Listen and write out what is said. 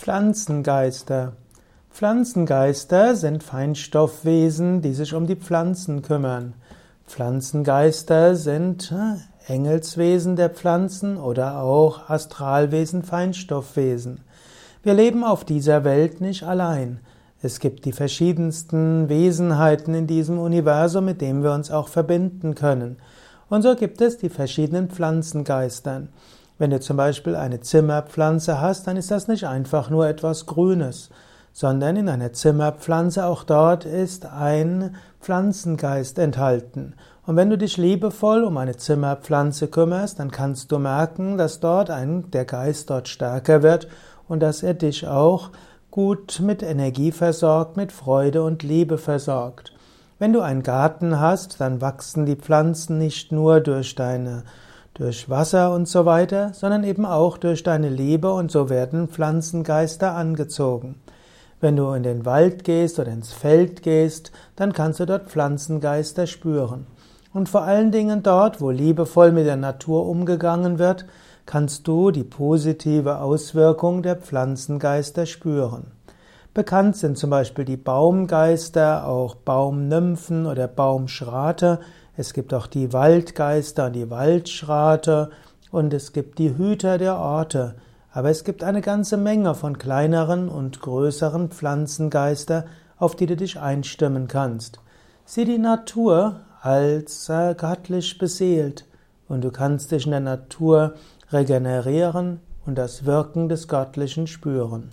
Pflanzengeister. Pflanzengeister sind Feinstoffwesen, die sich um die Pflanzen kümmern. Pflanzengeister sind äh, Engelswesen der Pflanzen oder auch Astralwesen, Feinstoffwesen. Wir leben auf dieser Welt nicht allein. Es gibt die verschiedensten Wesenheiten in diesem Universum, mit denen wir uns auch verbinden können. Und so gibt es die verschiedenen Pflanzengeistern. Wenn du zum Beispiel eine Zimmerpflanze hast, dann ist das nicht einfach nur etwas Grünes, sondern in einer Zimmerpflanze auch dort ist ein Pflanzengeist enthalten. Und wenn du dich liebevoll um eine Zimmerpflanze kümmerst, dann kannst du merken, dass dort ein, der Geist dort stärker wird und dass er dich auch gut mit Energie versorgt, mit Freude und Liebe versorgt. Wenn du einen Garten hast, dann wachsen die Pflanzen nicht nur durch deine durch Wasser und so weiter, sondern eben auch durch deine Liebe und so werden Pflanzengeister angezogen. Wenn du in den Wald gehst oder ins Feld gehst, dann kannst du dort Pflanzengeister spüren. Und vor allen Dingen dort, wo liebevoll mit der Natur umgegangen wird, kannst du die positive Auswirkung der Pflanzengeister spüren. Bekannt sind zum Beispiel die Baumgeister, auch Baumnymphen oder Baumschrate, es gibt auch die Waldgeister und die Waldschrate und es gibt die Hüter der Orte. Aber es gibt eine ganze Menge von kleineren und größeren Pflanzengeister, auf die du dich einstimmen kannst. Sieh die Natur als göttlich beseelt und du kannst dich in der Natur regenerieren und das Wirken des Göttlichen spüren.